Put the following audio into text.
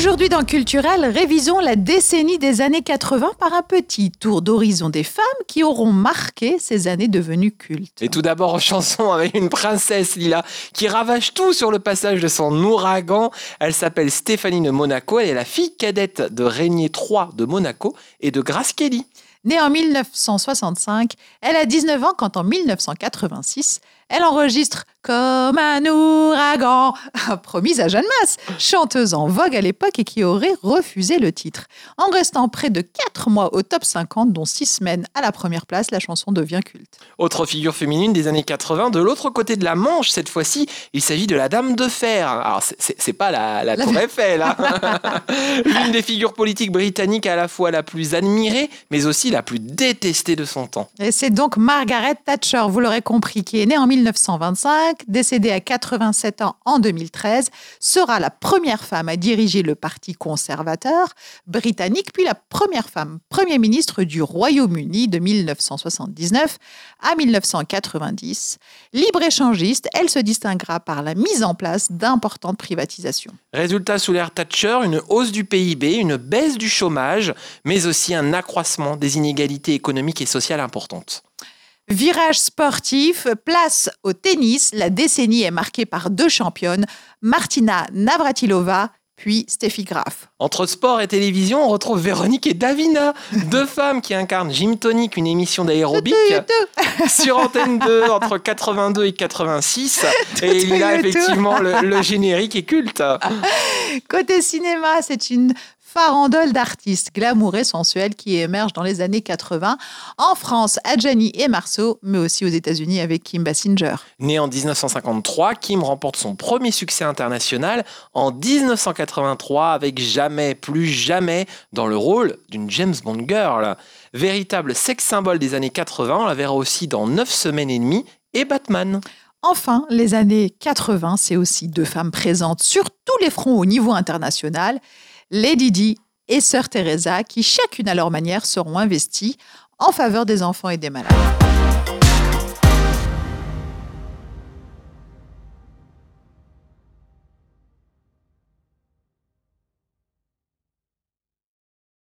Aujourd'hui dans Culturel, révisons la décennie des années 80 par un petit tour d'horizon des femmes qui auront marqué ces années devenues cultes. Et tout d'abord en chanson avec une princesse Lila qui ravage tout sur le passage de son ouragan. Elle s'appelle Stéphanie de Monaco, elle est la fille cadette de Régnier III de Monaco et de Grace Kelly. Née en 1965, elle a 19 ans quand en 1986, elle enregistre Comme un ouragan, promise à Jeanne Masse, chanteuse en vogue à l'époque et qui aurait refusé le titre. En restant près de 4 mois au top 50, dont 6 semaines à la première place, la chanson devient culte. Autre figure féminine des années 80, de l'autre côté de la Manche, cette fois-ci, il s'agit de la Dame de Fer. Alors, c'est pas la, la, Tour Eiffel, hein. l'une des figures politiques britanniques à la fois la plus admirée, mais aussi la plus détestée de son temps. Et c'est donc Margaret Thatcher, vous l'aurez compris, qui est née en 1925, décédée à 87 ans en 2013, sera la première femme à diriger le Parti conservateur britannique, puis la première femme Premier ministre du Royaume-Uni de 1979 à 1990. Libre-échangiste, elle se distinguera par la mise en place d'importantes privatisations. Résultat sous l'ère Thatcher, une hausse du PIB, une baisse du chômage, mais aussi un accroissement des inégalités économiques et sociales importantes. Virage sportif, place au tennis. La décennie est marquée par deux championnes, Martina Navratilova puis Steffi Graf. Entre sport et télévision, on retrouve Véronique et Davina, deux femmes qui incarnent Gym Tonic, une émission d'aérobic sur Antenne 2 entre 82 et 86. et il y a effectivement le, le générique est culte. Côté cinéma, c'est une farandole d'artistes glamour et sensuels qui émergent dans les années 80 en France, Adjani et Marceau, mais aussi aux États-Unis avec Kim Basinger. Né en 1953, Kim remporte son premier succès international en 1983 avec Jamais, plus jamais dans le rôle d'une James Bond girl. Véritable sex symbole des années 80, on la verra aussi dans 9 semaines et demie et Batman. Enfin, les années 80, c'est aussi deux femmes présentes sur tous les fronts au niveau international Lady Di et Sœur Teresa, qui chacune à leur manière seront investies en faveur des enfants et des malades.